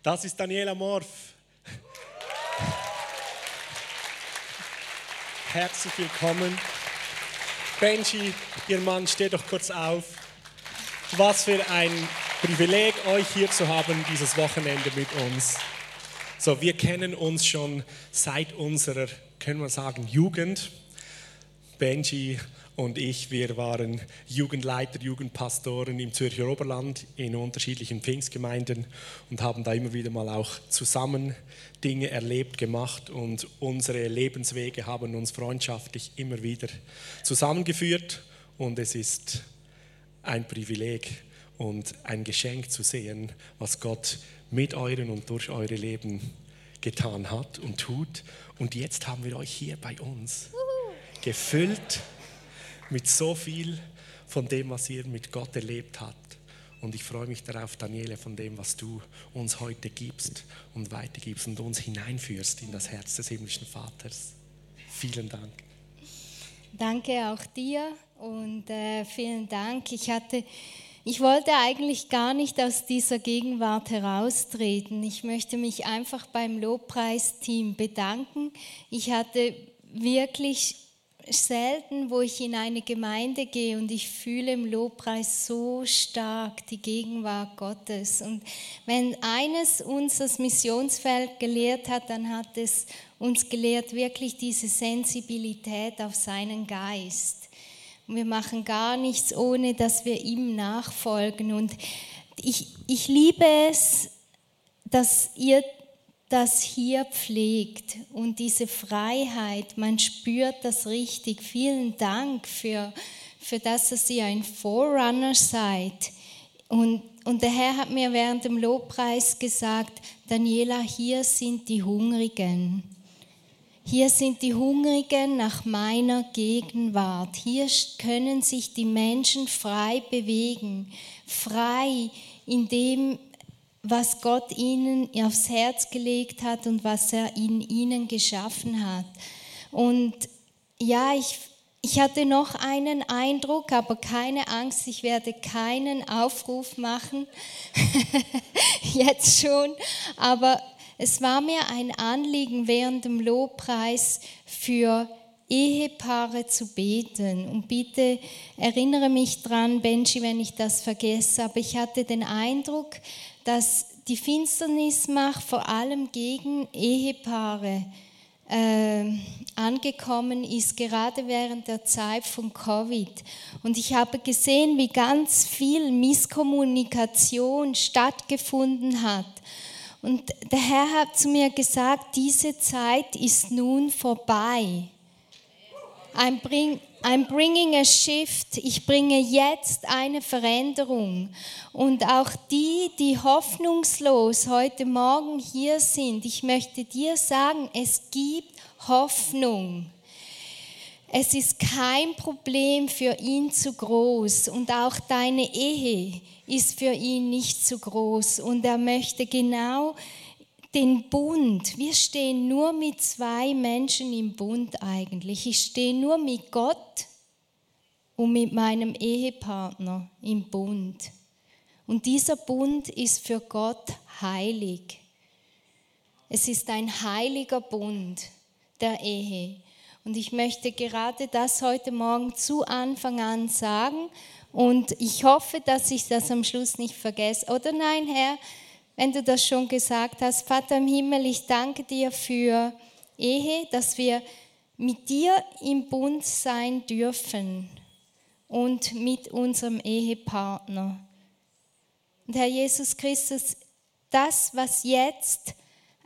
Das ist Daniela Morf. Herzlich willkommen. Benji, Ihr Mann, steht doch kurz auf. Was für ein Privileg, euch hier zu haben, dieses Wochenende mit uns. So, wir kennen uns schon seit unserer, können wir sagen, Jugend. Benji und ich, wir waren Jugendleiter, Jugendpastoren im Zürcher Oberland in unterschiedlichen Pfingstgemeinden und haben da immer wieder mal auch zusammen Dinge erlebt, gemacht. Und unsere Lebenswege haben uns freundschaftlich immer wieder zusammengeführt. Und es ist ein Privileg und ein Geschenk zu sehen, was Gott mit euren und durch eure Leben getan hat und tut. Und jetzt haben wir euch hier bei uns gefüllt mit so viel von dem, was ihr mit Gott erlebt habt. Und ich freue mich darauf, Daniele, von dem, was du uns heute gibst und weitergibst und uns hineinführst in das Herz des himmlischen Vaters. Vielen Dank. Danke auch dir und äh, vielen Dank. Ich hatte, ich wollte eigentlich gar nicht aus dieser Gegenwart heraustreten. Ich möchte mich einfach beim Lobpreisteam bedanken. Ich hatte wirklich selten, wo ich in eine Gemeinde gehe und ich fühle im Lobpreis so stark die Gegenwart Gottes. Und wenn eines uns das Missionsfeld gelehrt hat, dann hat es uns gelehrt, wirklich diese Sensibilität auf seinen Geist. Und wir machen gar nichts, ohne dass wir ihm nachfolgen. Und ich, ich liebe es, dass ihr das hier pflegt und diese Freiheit, man spürt das richtig. Vielen Dank für, für das, dass ihr ein Forerunner seid. Und, und der Herr hat mir während dem Lobpreis gesagt, Daniela, hier sind die Hungrigen. Hier sind die Hungrigen nach meiner Gegenwart. Hier können sich die Menschen frei bewegen, frei in dem, was Gott ihnen aufs Herz gelegt hat und was er in ihnen geschaffen hat. Und ja, ich, ich hatte noch einen Eindruck, aber keine Angst, ich werde keinen Aufruf machen, jetzt schon, aber es war mir ein Anliegen während dem Lobpreis für Ehepaare zu beten. Und bitte erinnere mich dran, Benji, wenn ich das vergesse, aber ich hatte den Eindruck, dass die Finsternismacht vor allem gegen Ehepaare äh, angekommen ist, gerade während der Zeit von Covid. Und ich habe gesehen, wie ganz viel Misskommunikation stattgefunden hat. Und der Herr hat zu mir gesagt, diese Zeit ist nun vorbei. I'm, bring, I'm bringing a shift. Ich bringe jetzt eine Veränderung. Und auch die, die hoffnungslos heute Morgen hier sind, ich möchte dir sagen, es gibt Hoffnung. Es ist kein Problem für ihn zu groß und auch deine Ehe ist für ihn nicht zu groß und er möchte genau den Bund. Wir stehen nur mit zwei Menschen im Bund eigentlich. Ich stehe nur mit Gott und mit meinem Ehepartner im Bund. Und dieser Bund ist für Gott heilig. Es ist ein heiliger Bund der Ehe. Und ich möchte gerade das heute Morgen zu Anfang an sagen. Und ich hoffe, dass ich das am Schluss nicht vergesse. Oder nein, Herr, wenn du das schon gesagt hast. Vater im Himmel, ich danke dir für Ehe, dass wir mit dir im Bund sein dürfen und mit unserem Ehepartner. Und Herr Jesus Christus, das, was jetzt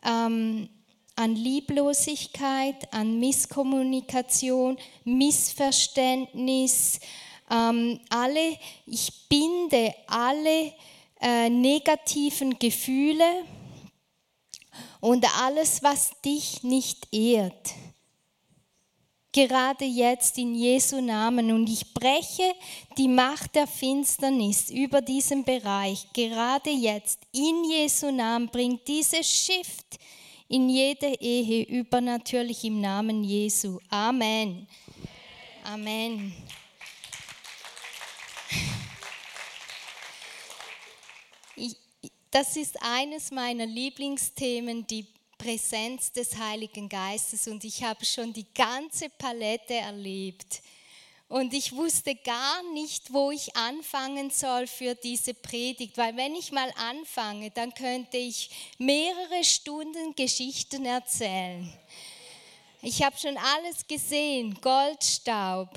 ähm, an Lieblosigkeit, an Misskommunikation, Missverständnis, ähm, alle, ich binde alle äh, negativen Gefühle und alles, was dich nicht ehrt. Gerade jetzt in Jesu Namen. Und ich breche die Macht der Finsternis über diesen Bereich. Gerade jetzt in Jesu Namen bringt dieses Shift in jede Ehe übernatürlich im Namen Jesu. Amen. Amen. Das ist eines meiner Lieblingsthemen, die Präsenz des Heiligen Geistes. Und ich habe schon die ganze Palette erlebt. Und ich wusste gar nicht, wo ich anfangen soll für diese Predigt, weil wenn ich mal anfange, dann könnte ich mehrere Stunden Geschichten erzählen. Ich habe schon alles gesehen, Goldstaub,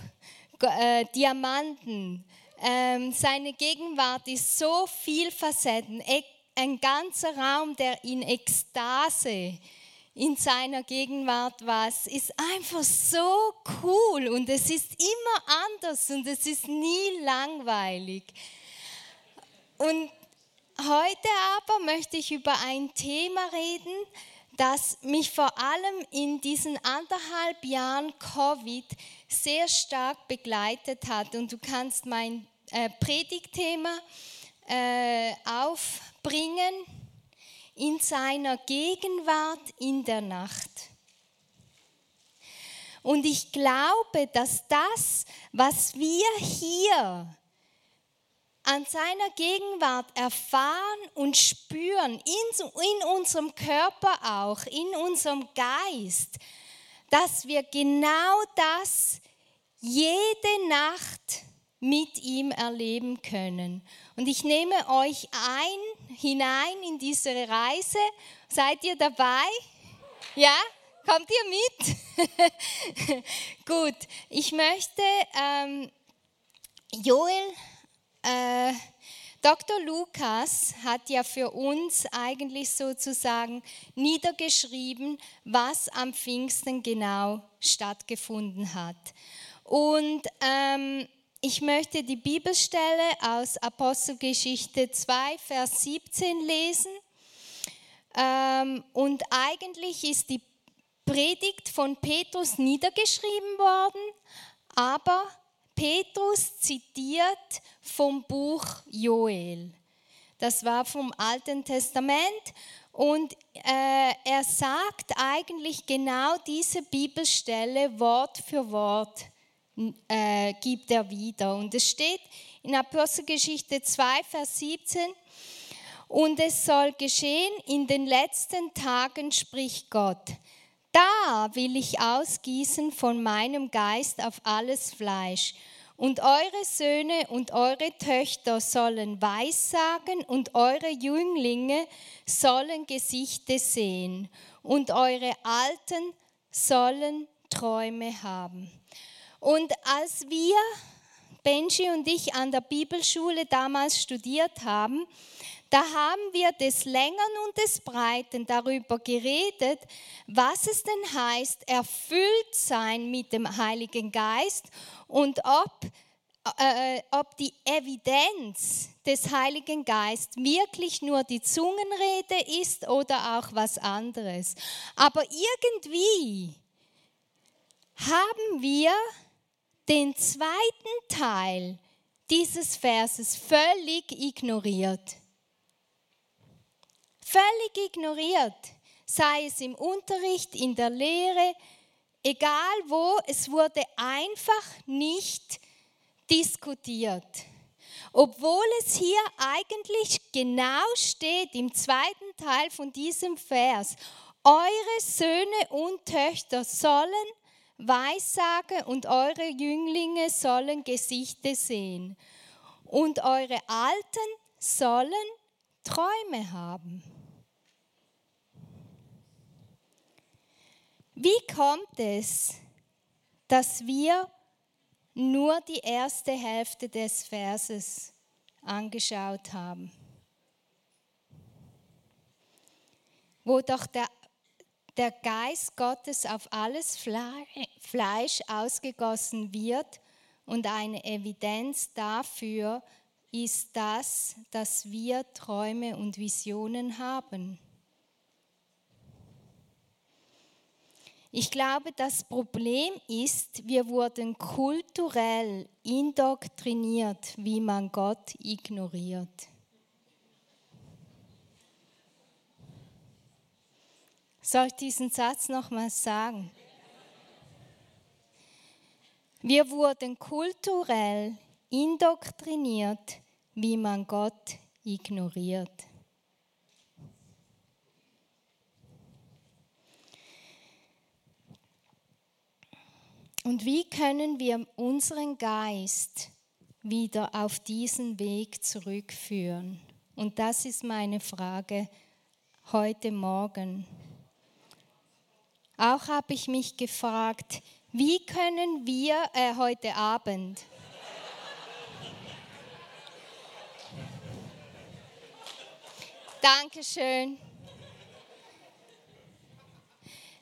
äh, Diamanten. Ähm, seine Gegenwart ist so vielfacetten, ein ganzer Raum, der in Ekstase in seiner Gegenwart war. Es ist einfach so cool und es ist immer anders und es ist nie langweilig. Und heute aber möchte ich über ein Thema reden, das mich vor allem in diesen anderthalb Jahren Covid sehr stark begleitet hat. Und du kannst mein äh, Predigtthema äh, aufbringen in seiner Gegenwart in der Nacht. Und ich glaube, dass das, was wir hier an seiner Gegenwart erfahren und spüren, in unserem Körper auch, in unserem Geist, dass wir genau das jede Nacht mit ihm erleben können. Und ich nehme euch ein, hinein in diese Reise. Seid ihr dabei? Ja? Kommt ihr mit? Gut, ich möchte ähm, Joel, äh, Dr. Lukas hat ja für uns eigentlich sozusagen niedergeschrieben, was am Pfingsten genau stattgefunden hat. Und ähm, ich möchte die Bibelstelle aus Apostelgeschichte 2, Vers 17 lesen. Ähm, und eigentlich ist die Predigt von Petrus niedergeschrieben worden, aber Petrus zitiert vom Buch Joel. Das war vom Alten Testament und äh, er sagt eigentlich genau diese Bibelstelle Wort für Wort äh, gibt er wieder. Und es steht in Apostelgeschichte 2, Vers 17, und es soll geschehen in den letzten Tagen, spricht Gott. Da will ich ausgießen von meinem Geist auf alles Fleisch. Und eure Söhne und eure Töchter sollen Weissagen und eure Jünglinge sollen Gesichter sehen und eure Alten sollen Träume haben. Und als wir, Benji und ich, an der Bibelschule damals studiert haben, da haben wir des Längern und des Breiten darüber geredet, was es denn heißt, erfüllt sein mit dem Heiligen Geist und ob, äh, ob die Evidenz des Heiligen Geistes wirklich nur die Zungenrede ist oder auch was anderes. Aber irgendwie haben wir den zweiten Teil dieses Verses völlig ignoriert. Völlig ignoriert, sei es im Unterricht, in der Lehre, egal wo, es wurde einfach nicht diskutiert. Obwohl es hier eigentlich genau steht im zweiten Teil von diesem Vers, eure Söhne und Töchter sollen Weissage und eure Jünglinge sollen Gesichter sehen und eure Alten sollen Träume haben. Wie kommt es, dass wir nur die erste Hälfte des Verses angeschaut haben? Wo doch der der Geist Gottes auf alles Fleisch ausgegossen wird und eine Evidenz dafür ist das, dass wir Träume und Visionen haben. Ich glaube, das Problem ist, wir wurden kulturell indoktriniert, wie man Gott ignoriert. Soll ich diesen Satz nochmal sagen? Wir wurden kulturell indoktriniert, wie man Gott ignoriert. Und wie können wir unseren Geist wieder auf diesen Weg zurückführen? Und das ist meine Frage heute Morgen. Auch habe ich mich gefragt, wie können wir äh, heute Abend Dankeschön.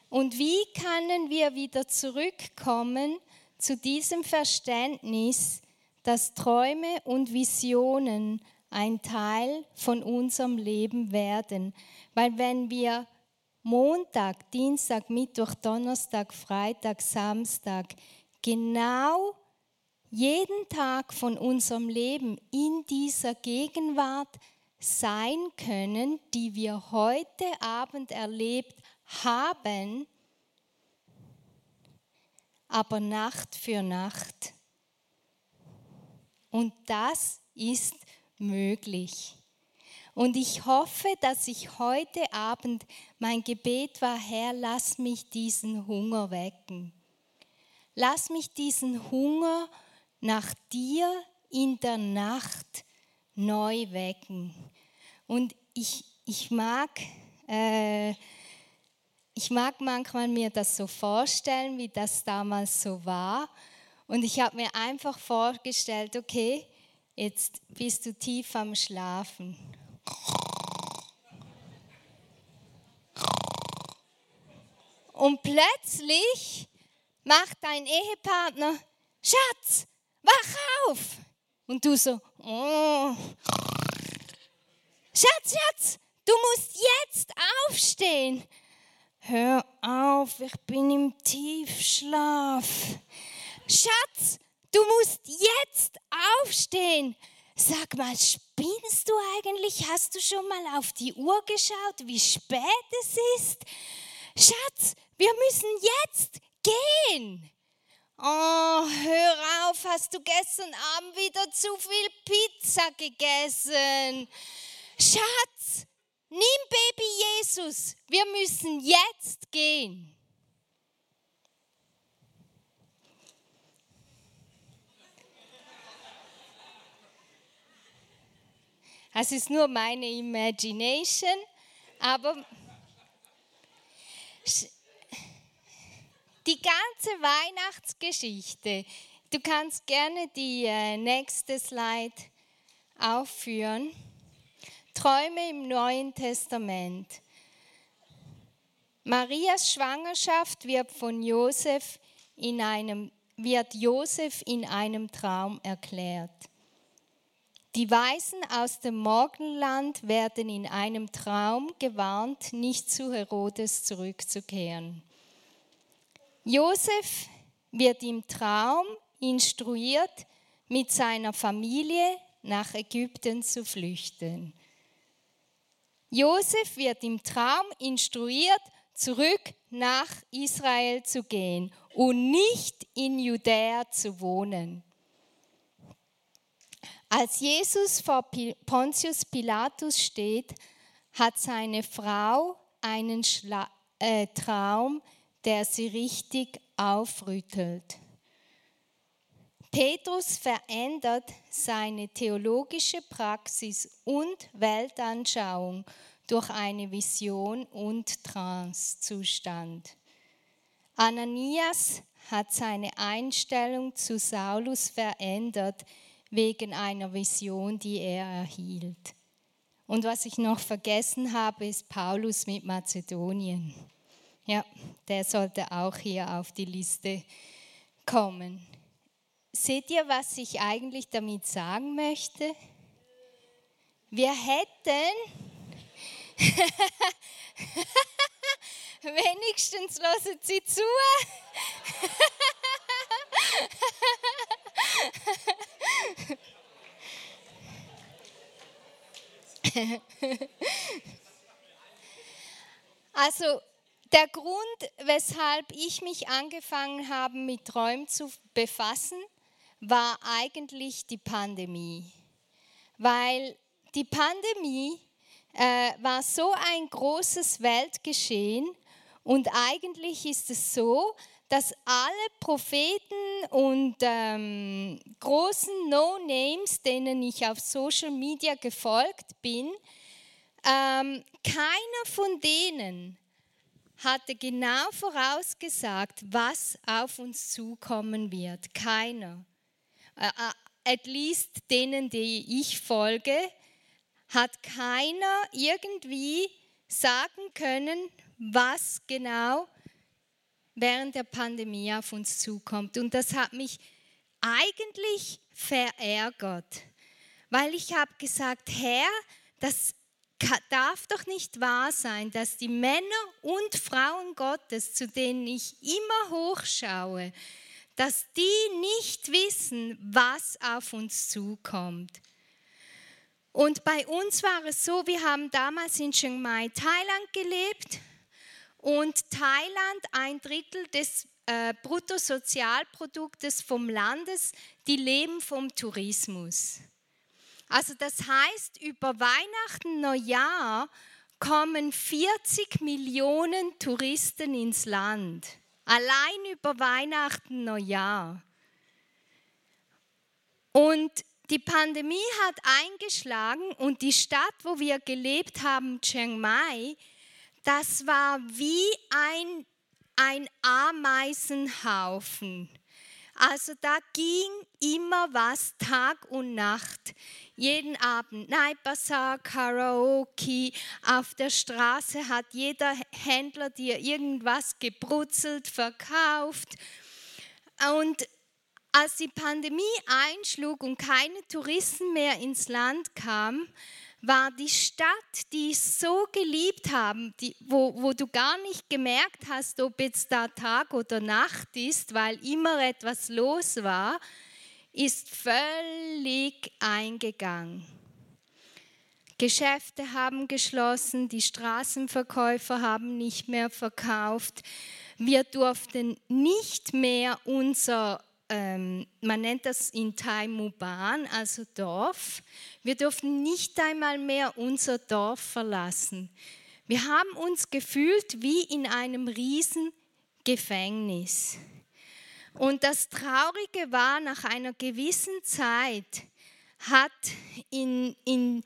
Und wie können wir wieder zurückkommen zu diesem Verständnis, dass Träume und Visionen ein Teil von unserem Leben werden? Weil wenn wir Montag, Dienstag, Mittwoch, Donnerstag, Freitag, Samstag genau jeden Tag von unserem Leben in dieser Gegenwart sein können, die wir heute Abend erlebt haben, aber Nacht für Nacht. Und das ist möglich. Und ich hoffe, dass ich heute Abend, mein Gebet war, Herr, lass mich diesen Hunger wecken. Lass mich diesen Hunger nach dir in der Nacht neu wecken. Und ich, ich, mag, äh, ich mag manchmal mir das so vorstellen, wie das damals so war. Und ich habe mir einfach vorgestellt, okay, jetzt bist du tief am Schlafen. Und plötzlich macht dein Ehepartner, Schatz, wach auf. Und du so, oh. Schatz, Schatz, du musst jetzt aufstehen. Hör auf, ich bin im Tiefschlaf. Schatz, du musst jetzt aufstehen. Sag mal, spinnst du eigentlich? Hast du schon mal auf die Uhr geschaut, wie spät es ist? Schatz, wir müssen jetzt gehen. Oh, hör auf, hast du gestern Abend wieder zu viel Pizza gegessen? Schatz, nimm Baby Jesus, wir müssen jetzt gehen. Es ist nur meine Imagination, aber die ganze Weihnachtsgeschichte, du kannst gerne die äh, nächste Slide aufführen. Träume im Neuen Testament. Marias Schwangerschaft wird von Josef in einem wird Josef in einem Traum erklärt. Die Weisen aus dem Morgenland werden in einem Traum gewarnt, nicht zu Herodes zurückzukehren. Josef wird im Traum instruiert, mit seiner Familie nach Ägypten zu flüchten. Josef wird im Traum instruiert, zurück nach Israel zu gehen und nicht in Judäa zu wohnen. Als Jesus vor Pontius Pilatus steht, hat seine Frau einen Schla äh, Traum, der sie richtig aufrüttelt. Petrus verändert seine theologische Praxis und Weltanschauung durch eine Vision und Trancezustand. Ananias hat seine Einstellung zu Saulus verändert, wegen einer Vision, die er erhielt. Und was ich noch vergessen habe, ist Paulus mit Mazedonien. Ja, der sollte auch hier auf die Liste kommen. Seht ihr, was ich eigentlich damit sagen möchte? Wir hätten wenigstens loset sie zu. Also der Grund, weshalb ich mich angefangen habe, mit Träumen zu befassen, war eigentlich die Pandemie. Weil die Pandemie äh, war so ein großes Weltgeschehen und eigentlich ist es so, dass alle Propheten und ähm, großen No-Names, denen ich auf Social Media gefolgt bin, ähm, keiner von denen hatte genau vorausgesagt, was auf uns zukommen wird. Keiner. Äh, äh, at least denen, die ich folge, hat keiner irgendwie sagen können, was genau während der Pandemie auf uns zukommt. Und das hat mich eigentlich verärgert, weil ich habe gesagt, Herr, das darf doch nicht wahr sein, dass die Männer und Frauen Gottes, zu denen ich immer hochschaue, dass die nicht wissen, was auf uns zukommt. Und bei uns war es so, wir haben damals in Chiang Mai, Thailand gelebt und Thailand, ein Drittel des äh, Bruttosozialproduktes vom Landes, die leben vom Tourismus. Also das heißt, über Weihnachten, Neujahr kommen 40 Millionen Touristen ins Land. Allein über Weihnachten, Neujahr. Und die Pandemie hat eingeschlagen und die Stadt, wo wir gelebt haben, Chiang Mai, das war wie ein, ein Ameisenhaufen. Also da ging immer was Tag und Nacht. Jeden Abend Night Bazaar, Karaoke, auf der Straße hat jeder Händler dir irgendwas gebrutzelt, verkauft. Und als die Pandemie einschlug und keine Touristen mehr ins Land kamen, war die Stadt, die ich so geliebt habe, die, wo, wo du gar nicht gemerkt hast, ob jetzt da Tag oder Nacht ist, weil immer etwas los war, ist völlig eingegangen. Geschäfte haben geschlossen, die Straßenverkäufer haben nicht mehr verkauft. Wir durften nicht mehr unser ähm, man nennt das in Thai Muban, also Dorf. Wir durften nicht einmal mehr unser Dorf verlassen. Wir haben uns gefühlt wie in einem riesen Gefängnis. Und das Traurige war, nach einer gewissen Zeit hat in, in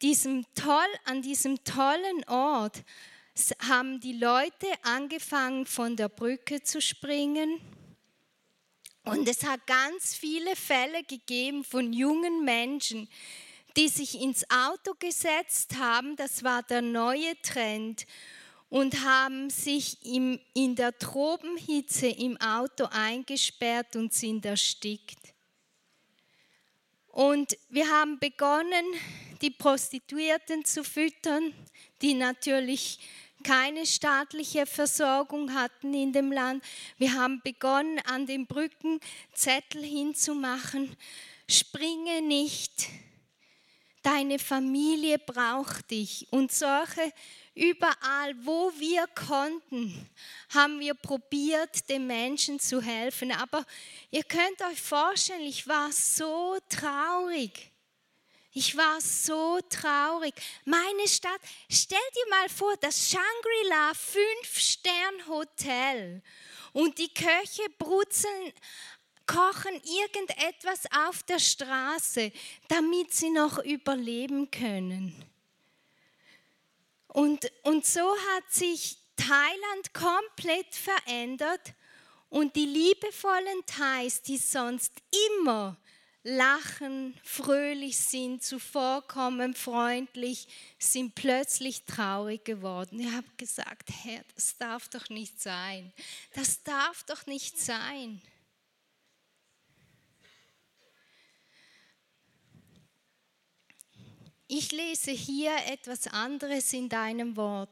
diesem toll, an diesem tollen Ort haben die Leute angefangen von der Brücke zu springen. Und es hat ganz viele Fälle gegeben von jungen Menschen, die sich ins Auto gesetzt haben, das war der neue Trend, und haben sich im, in der Tropenhitze im Auto eingesperrt und sind erstickt. Und wir haben begonnen, die Prostituierten zu füttern, die natürlich keine staatliche Versorgung hatten in dem Land. Wir haben begonnen, an den Brücken Zettel hinzumachen. Springe nicht, deine Familie braucht dich. Und solche überall, wo wir konnten, haben wir probiert, den Menschen zu helfen. Aber ihr könnt euch vorstellen, ich war so traurig. Ich war so traurig. Meine Stadt, stell dir mal vor, das Shangri-La Fünf-Stern-Hotel und die Köche brutzeln, kochen irgendetwas auf der Straße, damit sie noch überleben können. Und, und so hat sich Thailand komplett verändert und die liebevollen Thais, die sonst immer lachen, fröhlich sind, zuvorkommen, freundlich, sind plötzlich traurig geworden. Ich habe gesagt, Herr, das darf doch nicht sein. Das darf doch nicht sein. Ich lese hier etwas anderes in deinem Wort.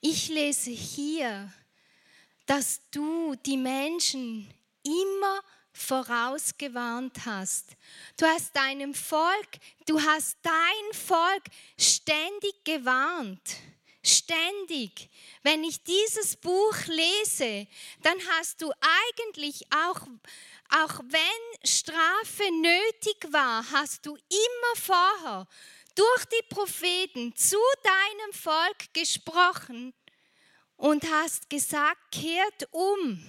Ich lese hier, dass du die Menschen immer vorausgewarnt hast. Du hast deinem Volk, du hast dein Volk ständig gewarnt. Ständig. Wenn ich dieses Buch lese, dann hast du eigentlich auch, auch wenn Strafe nötig war, hast du immer vorher durch die Propheten zu deinem Volk gesprochen und hast gesagt, kehrt um.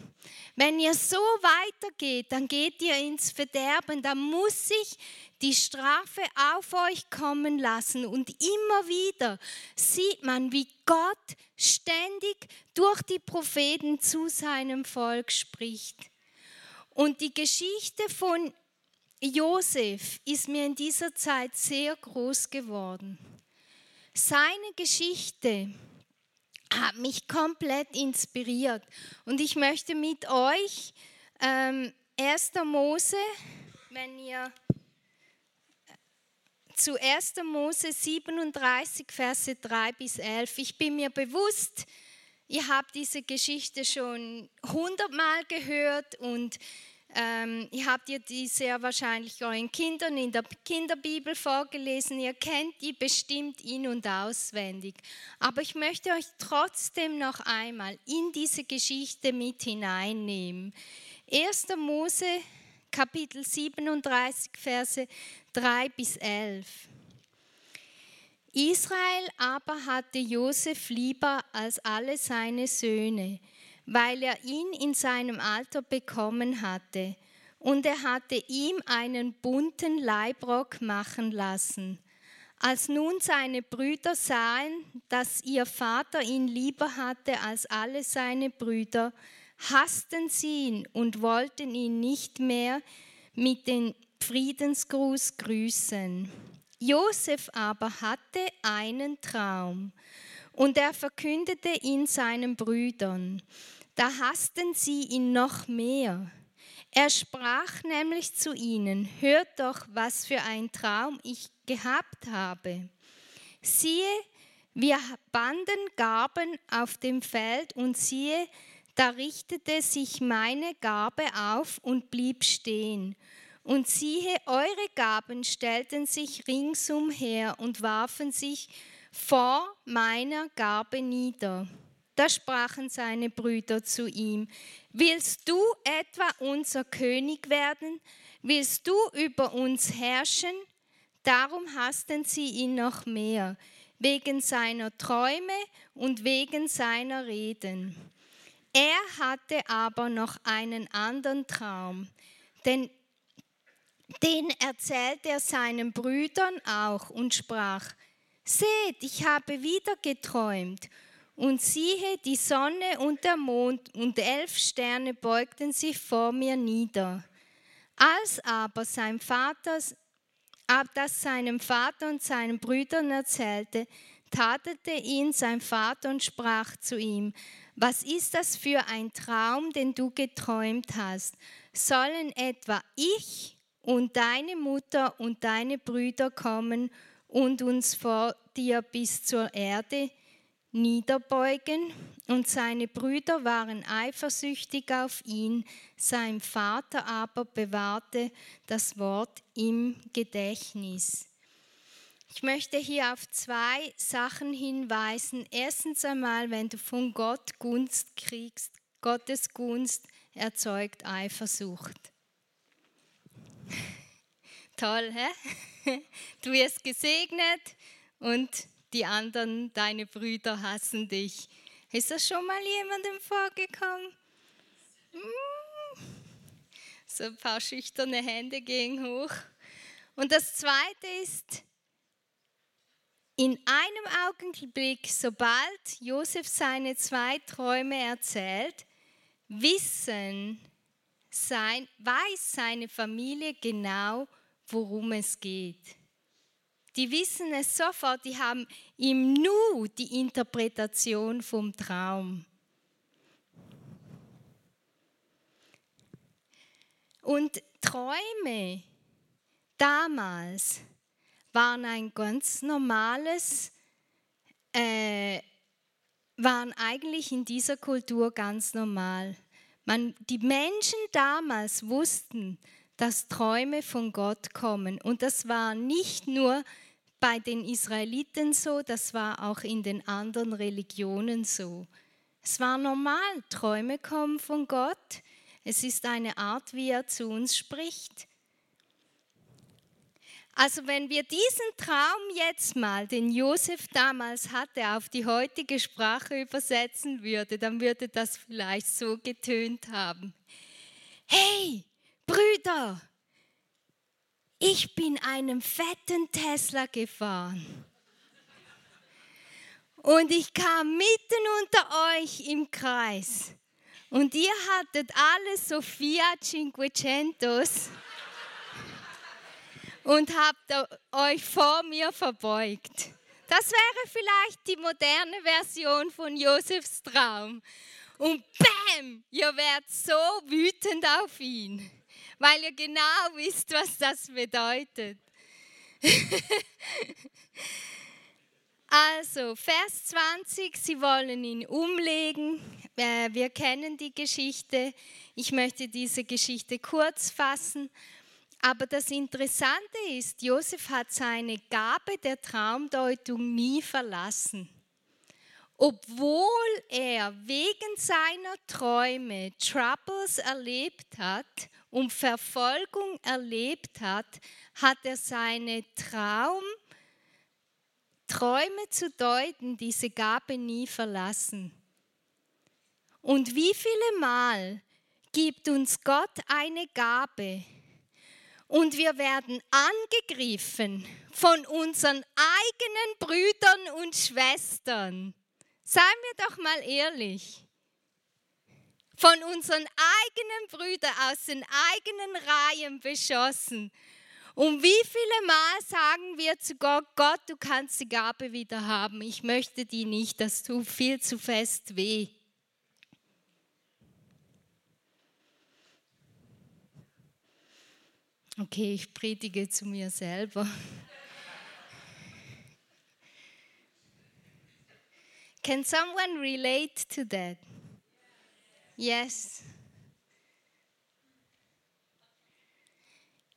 Wenn ihr so weitergeht, dann geht ihr ins Verderben. Da muss ich die Strafe auf euch kommen lassen. Und immer wieder sieht man, wie Gott ständig durch die Propheten zu seinem Volk spricht. Und die Geschichte von Josef ist mir in dieser Zeit sehr groß geworden. Seine Geschichte hat mich komplett inspiriert. Und ich möchte mit euch ähm, 1. Mose, wenn ihr äh, zu 1. Mose 37, Verse 3 bis 11. Ich bin mir bewusst, ihr habt diese Geschichte schon hundertmal gehört und ähm, ihr habt ihr die sehr wahrscheinlich euren Kindern in der Kinderbibel vorgelesen. Ihr kennt die bestimmt in- und auswendig. Aber ich möchte euch trotzdem noch einmal in diese Geschichte mit hineinnehmen. 1. Mose Kapitel 37, Verse 3 bis 11. Israel aber hatte Josef lieber als alle seine Söhne weil er ihn in seinem Alter bekommen hatte. Und er hatte ihm einen bunten Leibrock machen lassen. Als nun seine Brüder sahen, dass ihr Vater ihn lieber hatte als alle seine Brüder, hassten sie ihn und wollten ihn nicht mehr mit dem Friedensgruß grüßen. Josef aber hatte einen Traum und er verkündete ihn seinen Brüdern. Da hassten sie ihn noch mehr. Er sprach nämlich zu ihnen, hört doch, was für ein Traum ich gehabt habe. Siehe, wir banden Gaben auf dem Feld und siehe, da richtete sich meine Gabe auf und blieb stehen. Und siehe, eure Gaben stellten sich ringsumher und warfen sich vor meiner Gabe nieder. Da sprachen seine Brüder zu ihm, willst du etwa unser König werden? Willst du über uns herrschen? Darum hassten sie ihn noch mehr, wegen seiner Träume und wegen seiner Reden. Er hatte aber noch einen anderen Traum, denn den erzählte er seinen Brüdern auch und sprach, Seht, ich habe wieder geträumt und siehe, die Sonne und der Mond und elf Sterne beugten sich vor mir nieder. Als aber sein Vater, ab das seinem Vater und seinen Brüdern erzählte, tadelte ihn sein Vater und sprach zu ihm, was ist das für ein Traum, den du geträumt hast? Sollen etwa ich und deine Mutter und deine Brüder kommen und uns vor dir bis zur Erde niederbeugen, und seine Brüder waren eifersüchtig auf ihn, sein Vater aber bewahrte das Wort im Gedächtnis. Ich möchte hier auf zwei Sachen hinweisen. Erstens einmal, wenn du von Gott Gunst kriegst, Gottes Gunst erzeugt Eifersucht. Toll, hä? Du wirst gesegnet und die anderen, deine Brüder hassen dich. Ist das schon mal jemandem vorgekommen? Mm. So ein paar schüchterne Hände gehen hoch. Und das Zweite ist, in einem Augenblick, sobald Josef seine zwei Träume erzählt, wissen sein, weiß seine Familie genau, worum es geht. Die wissen es sofort, die haben im Nu die Interpretation vom Traum. Und Träume damals waren ein ganz normales, äh, waren eigentlich in dieser Kultur ganz normal. Man, die Menschen damals wussten, dass Träume von Gott kommen. Und das war nicht nur bei den Israeliten so, das war auch in den anderen Religionen so. Es war normal, Träume kommen von Gott. Es ist eine Art, wie er zu uns spricht. Also wenn wir diesen Traum jetzt mal, den Josef damals hatte, auf die heutige Sprache übersetzen würde, dann würde das vielleicht so getönt haben. Hey, Brüder, ich bin einen fetten Tesla gefahren. Und ich kam mitten unter euch im Kreis. Und ihr hattet alle so Fiat Cinquecentos und habt euch vor mir verbeugt. Das wäre vielleicht die moderne Version von Josefs Traum. Und bam, ihr werdet so wütend auf ihn, weil ihr genau wisst, was das bedeutet. also, Vers 20, sie wollen ihn umlegen. Äh, wir kennen die Geschichte. Ich möchte diese Geschichte kurz fassen. Aber das Interessante ist, Josef hat seine Gabe der Traumdeutung nie verlassen. Obwohl er wegen seiner Träume Troubles erlebt hat und Verfolgung erlebt hat, hat er seine Traum, Träume zu deuten, diese Gabe nie verlassen. Und wie viele Mal gibt uns Gott eine Gabe, und wir werden angegriffen von unseren eigenen Brüdern und Schwestern. Seien wir doch mal ehrlich. Von unseren eigenen Brüdern aus den eigenen Reihen beschossen. Und wie viele Mal sagen wir zu Gott, Gott, du kannst die Gabe wieder haben. Ich möchte die nicht, das tut viel zu fest weh. Okay, ich predige zu mir selber. Can someone relate to that? Yes.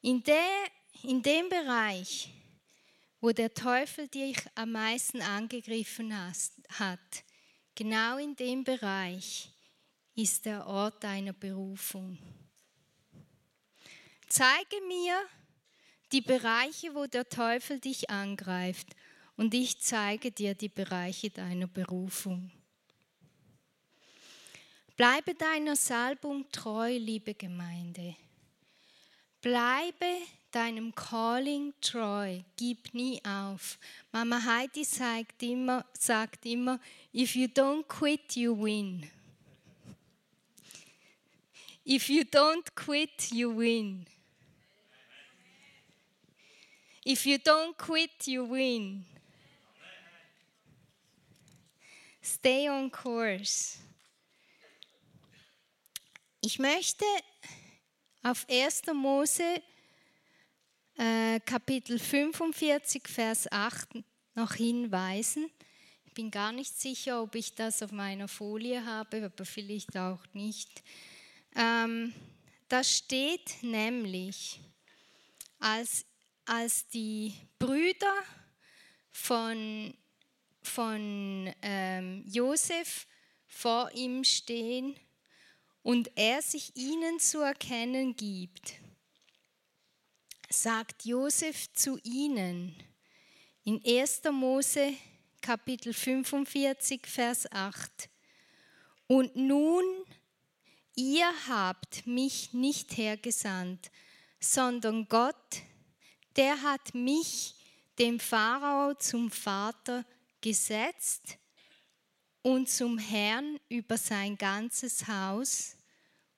In, der, in dem Bereich, wo der Teufel dich am meisten angegriffen hat, genau in dem Bereich ist der Ort deiner Berufung. Zeige mir die Bereiche, wo der Teufel dich angreift und ich zeige dir die Bereiche deiner Berufung. Bleibe deiner Salbung treu, liebe Gemeinde. Bleibe deinem Calling treu, gib nie auf. Mama Heidi sagt immer, sagt immer, if you don't quit, you win. If you don't quit, you win. If you don't quit, you win. Stay on course. Ich möchte auf 1. Mose äh, Kapitel 45, Vers 8 noch hinweisen. Ich bin gar nicht sicher, ob ich das auf meiner Folie habe, aber vielleicht auch nicht. Ähm, da steht nämlich, als als die Brüder von, von ähm, Josef vor ihm stehen und er sich ihnen zu erkennen gibt, sagt Josef zu ihnen in 1. Mose Kapitel 45, Vers 8. Und nun, ihr habt mich nicht hergesandt, sondern Gott, der hat mich dem Pharao zum Vater gesetzt und zum Herrn über sein ganzes Haus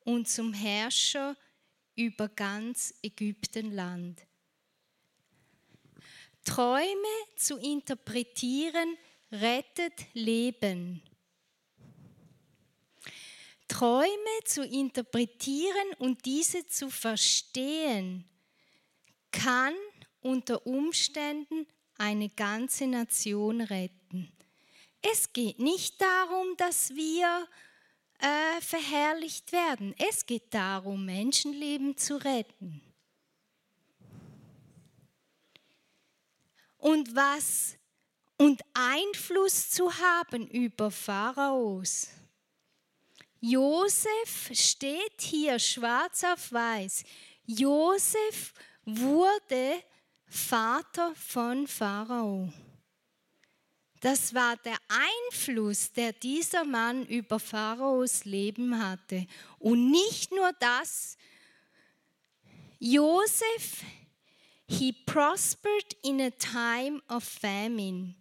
und zum Herrscher über ganz Ägyptenland. Träume zu interpretieren rettet Leben. Träume zu interpretieren und diese zu verstehen kann unter Umständen eine ganze Nation retten. Es geht nicht darum, dass wir äh, verherrlicht werden. Es geht darum, Menschenleben zu retten. Und was und Einfluss zu haben über Pharaos. Josef steht hier schwarz auf weiß. Josef wurde Vater von Pharao. Das war der Einfluss, der dieser Mann über Pharaos Leben hatte. Und nicht nur das, Joseph, he prospered in a time of famine.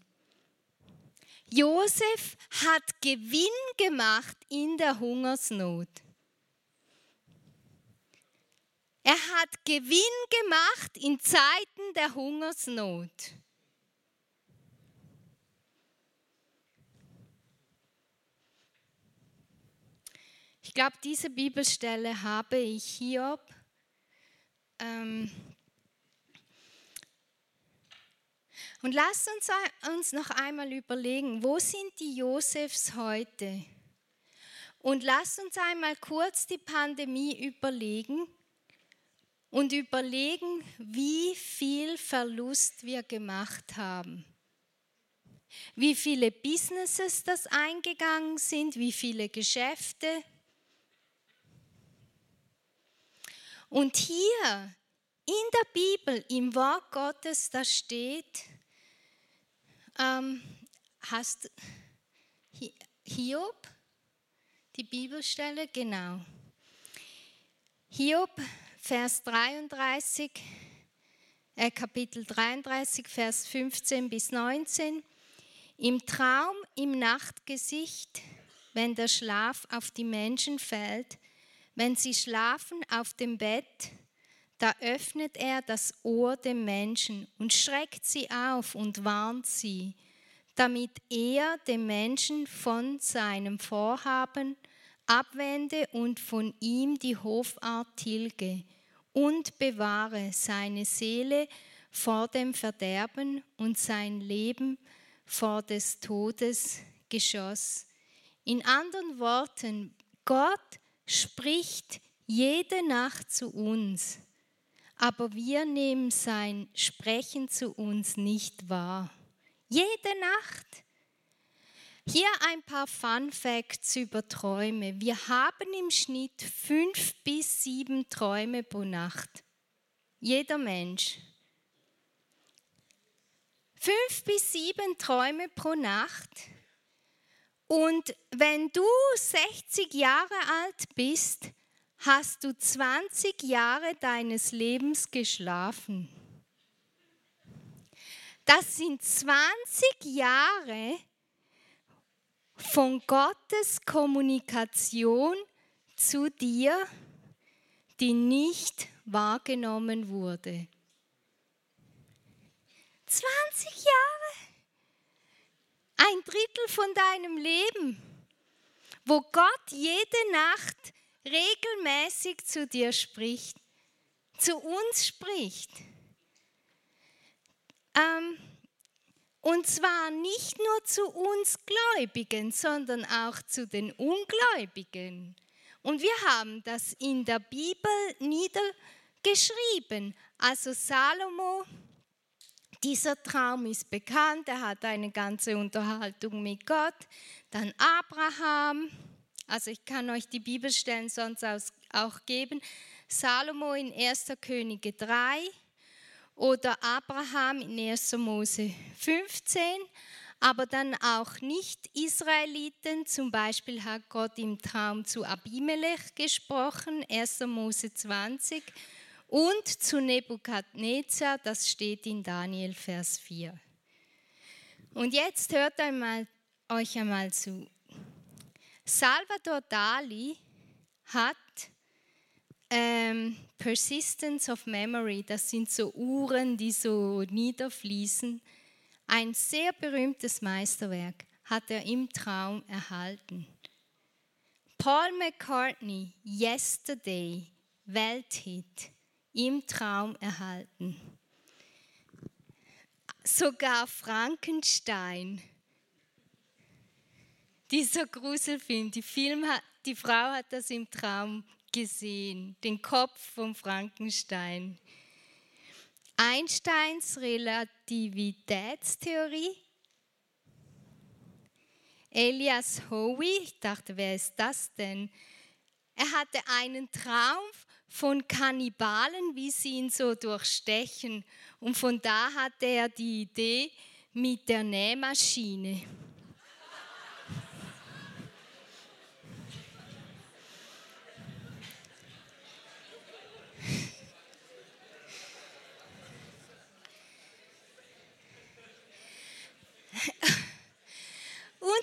Josef hat Gewinn gemacht in der Hungersnot. Er hat Gewinn gemacht in Zeiten der Hungersnot. Ich glaube, diese Bibelstelle habe ich Hiob ähm, Und lasst uns, uns noch einmal überlegen, wo sind die Josefs heute? Und lasst uns einmal kurz die Pandemie überlegen und überlegen, wie viel Verlust wir gemacht haben. Wie viele Businesses das eingegangen sind, wie viele Geschäfte. Und hier in der Bibel, im Wort Gottes, da steht, ähm, hast Hiob, die Bibelstelle, genau. Hiob, Vers 33, äh, Kapitel 33, Vers 15 bis 19. Im Traum, im Nachtgesicht, wenn der Schlaf auf die Menschen fällt, wenn sie schlafen auf dem Bett, da öffnet er das Ohr dem Menschen und schreckt sie auf und warnt sie, damit er den Menschen von seinem Vorhaben abwende und von ihm die Hofart tilge und bewahre seine Seele vor dem Verderben und sein Leben vor des Todes Geschoss. In anderen Worten, Gott spricht jede Nacht zu uns aber wir nehmen sein Sprechen zu uns nicht wahr. Jede Nacht. Hier ein paar Fun Facts über Träume. Wir haben im Schnitt fünf bis sieben Träume pro Nacht. Jeder Mensch. Fünf bis sieben Träume pro Nacht. Und wenn du 60 Jahre alt bist, hast du 20 Jahre deines Lebens geschlafen. Das sind 20 Jahre von Gottes Kommunikation zu dir, die nicht wahrgenommen wurde. 20 Jahre. Ein Drittel von deinem Leben, wo Gott jede Nacht regelmäßig zu dir spricht, zu uns spricht. Ähm, und zwar nicht nur zu uns Gläubigen, sondern auch zu den Ungläubigen. Und wir haben das in der Bibel niedergeschrieben. Also Salomo, dieser Traum ist bekannt, er hat eine ganze Unterhaltung mit Gott. Dann Abraham, also ich kann euch die Bibelstellen sonst auch geben. Salomo in 1. Könige 3 oder Abraham in 1. Mose 15, aber dann auch Nicht-Israeliten. Zum Beispiel hat Gott im Traum zu Abimelech gesprochen, 1. Mose 20, und zu Nebukadnezar, das steht in Daniel Vers 4. Und jetzt hört einmal, euch einmal zu. Salvador Dali hat ähm, Persistence of Memory, das sind so Uhren, die so niederfließen. Ein sehr berühmtes Meisterwerk hat er im Traum erhalten. Paul McCartney, Yesterday, Welthit, im Traum erhalten. Sogar Frankenstein dieser Gruselfilm, die, Film hat, die Frau hat das im Traum gesehen, den Kopf von Frankenstein. Einsteins Relativitätstheorie. Elias Howe, ich dachte, wer ist das denn? Er hatte einen Traum von Kannibalen, wie sie ihn so durchstechen. Und von da hatte er die Idee mit der Nähmaschine.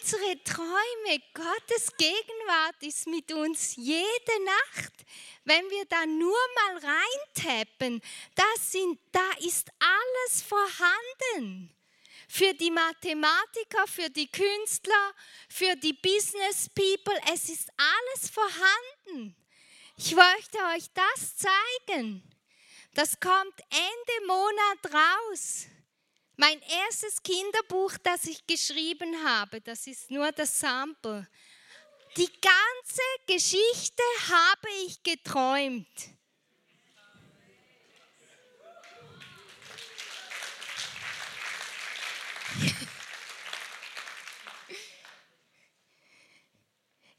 Unsere Träume, Gottes Gegenwart ist mit uns jede Nacht. Wenn wir da nur mal reintappen, das sind, da ist alles vorhanden. Für die Mathematiker, für die Künstler, für die Business People, es ist alles vorhanden. Ich möchte euch das zeigen. Das kommt Ende Monat raus. Mein erstes Kinderbuch, das ich geschrieben habe, das ist nur das Sample. Die ganze Geschichte habe ich geträumt.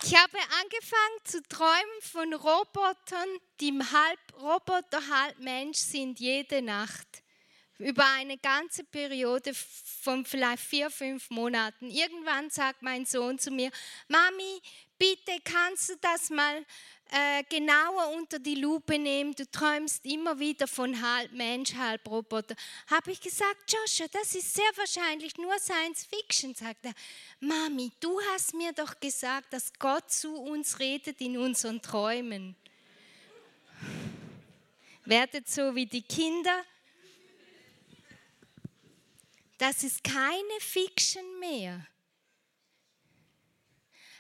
Ich habe angefangen zu träumen von Robotern, die halb Roboter, halb Mensch sind jede Nacht über eine ganze Periode von vielleicht vier, fünf Monaten. Irgendwann sagt mein Sohn zu mir, Mami, bitte kannst du das mal äh, genauer unter die Lupe nehmen, du träumst immer wieder von halb Mensch, halb Roboter. Habe ich gesagt, Joshua, das ist sehr wahrscheinlich nur Science Fiction, sagt er. Mami, du hast mir doch gesagt, dass Gott zu uns redet in unseren Träumen. Werdet so wie die Kinder, das ist keine Fiction mehr.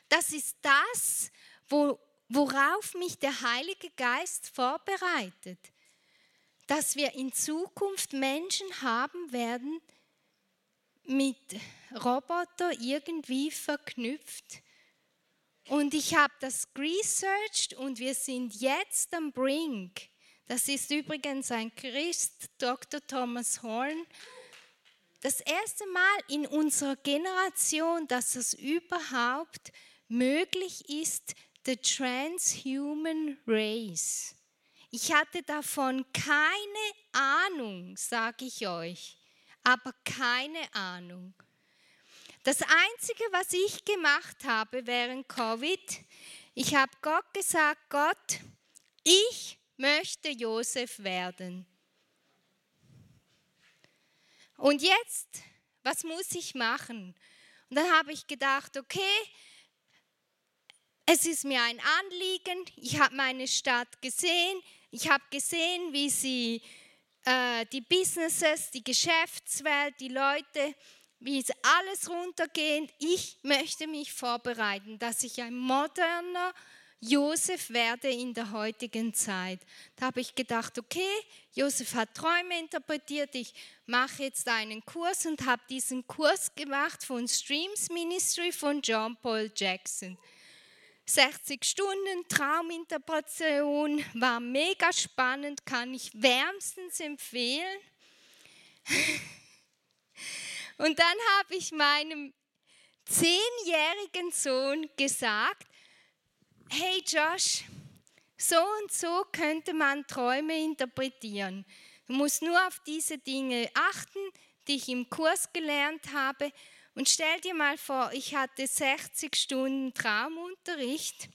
Das ist das, wo, worauf mich der Heilige Geist vorbereitet. Dass wir in Zukunft Menschen haben werden, mit Roboter irgendwie verknüpft. Und ich habe das researched und wir sind jetzt am Brink. Das ist übrigens ein Christ, Dr. Thomas Horn, das erste Mal in unserer Generation, dass es überhaupt möglich ist, the transhuman race. Ich hatte davon keine Ahnung, sage ich euch, aber keine Ahnung. Das Einzige, was ich gemacht habe während Covid, ich habe Gott gesagt, Gott, ich möchte Josef werden. Und jetzt, was muss ich machen? Und dann habe ich gedacht, okay, es ist mir ein Anliegen, ich habe meine Stadt gesehen, ich habe gesehen, wie sie äh, die Businesses, die Geschäftswelt, die Leute, wie es alles runtergeht. Ich möchte mich vorbereiten, dass ich ein moderner, Josef werde in der heutigen Zeit. Da habe ich gedacht, okay, Josef hat Träume interpretiert, ich mache jetzt einen Kurs und habe diesen Kurs gemacht von Streams Ministry von John Paul Jackson. 60 Stunden Trauminterpretation, war mega spannend, kann ich wärmstens empfehlen. Und dann habe ich meinem zehnjährigen Sohn gesagt, hey Josh, so und so könnte man Träume interpretieren. Du musst nur auf diese Dinge achten, die ich im Kurs gelernt habe. Und stell dir mal vor, ich hatte 60 Stunden Traumunterricht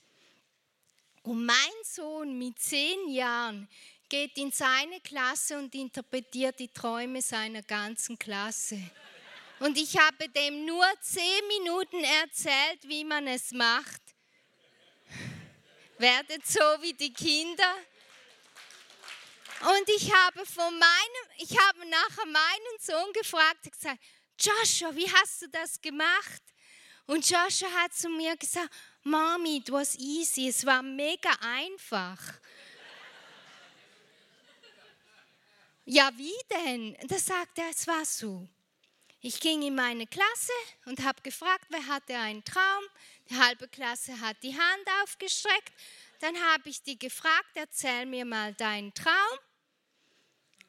und mein Sohn mit zehn Jahren geht in seine Klasse und interpretiert die Träume seiner ganzen Klasse. Und ich habe dem nur zehn Minuten erzählt, wie man es macht werdet so wie die Kinder. Und ich habe von meinem, ich habe nachher meinen Sohn gefragt, gesagt, Joshua, wie hast du das gemacht? Und Joshua hat zu mir gesagt, Mami, it was easy, es war mega einfach. ja, wie denn? Da sagt er, es war so. Ich ging in meine Klasse und habe gefragt, wer hatte einen Traum. Die halbe Klasse hat die Hand aufgestreckt. Dann habe ich die gefragt, erzähl mir mal deinen Traum.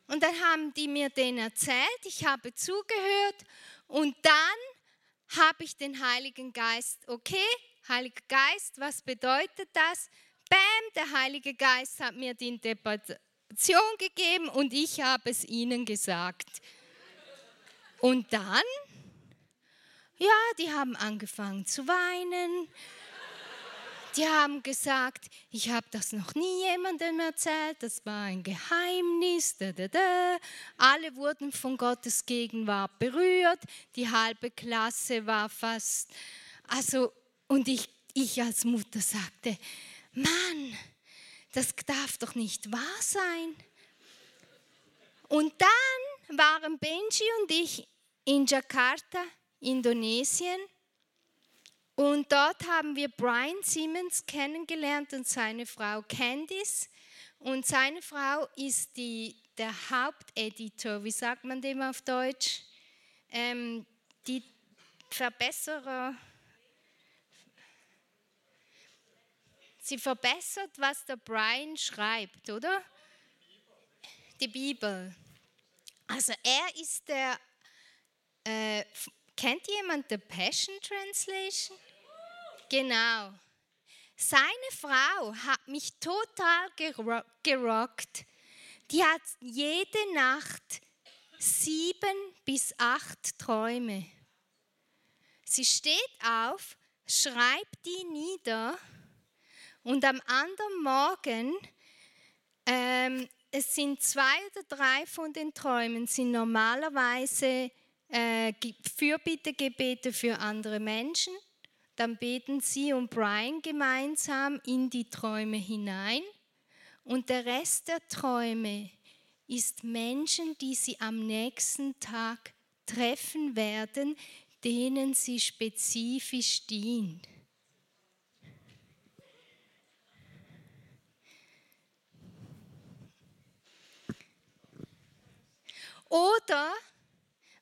Und dann haben die mir den erzählt. Ich habe zugehört und dann habe ich den Heiligen Geist, okay, Heiliger Geist, was bedeutet das? Bam, der Heilige Geist hat mir die Interpretation gegeben und ich habe es ihnen gesagt. Und dann, ja, die haben angefangen zu weinen. Die haben gesagt, ich habe das noch nie jemandem erzählt, das war ein Geheimnis. Da, da, da. Alle wurden von Gottes Gegenwart berührt, die halbe Klasse war fast, also, und ich, ich als Mutter sagte, Mann, das darf doch nicht wahr sein. Und dann waren Benji und ich in Jakarta, Indonesien. Und dort haben wir Brian Simmons kennengelernt und seine Frau Candice. Und seine Frau ist die, der Haupteditor, wie sagt man dem auf Deutsch? Ähm, die Verbesserer. Sie verbessert, was der Brian schreibt, oder? Die Bibel. Also er ist der, äh, kennt jemand die Passion Translation? Genau. Seine Frau hat mich total gerockt. Die hat jede Nacht sieben bis acht Träume. Sie steht auf, schreibt die nieder und am anderen Morgen ähm, es sind zwei oder drei von den Träumen sind normalerweise äh, Fürbittegebete für andere Menschen. Dann beten sie und Brian gemeinsam in die Träume hinein. Und der Rest der Träume ist Menschen, die sie am nächsten Tag treffen werden, denen sie spezifisch dienen. Oder,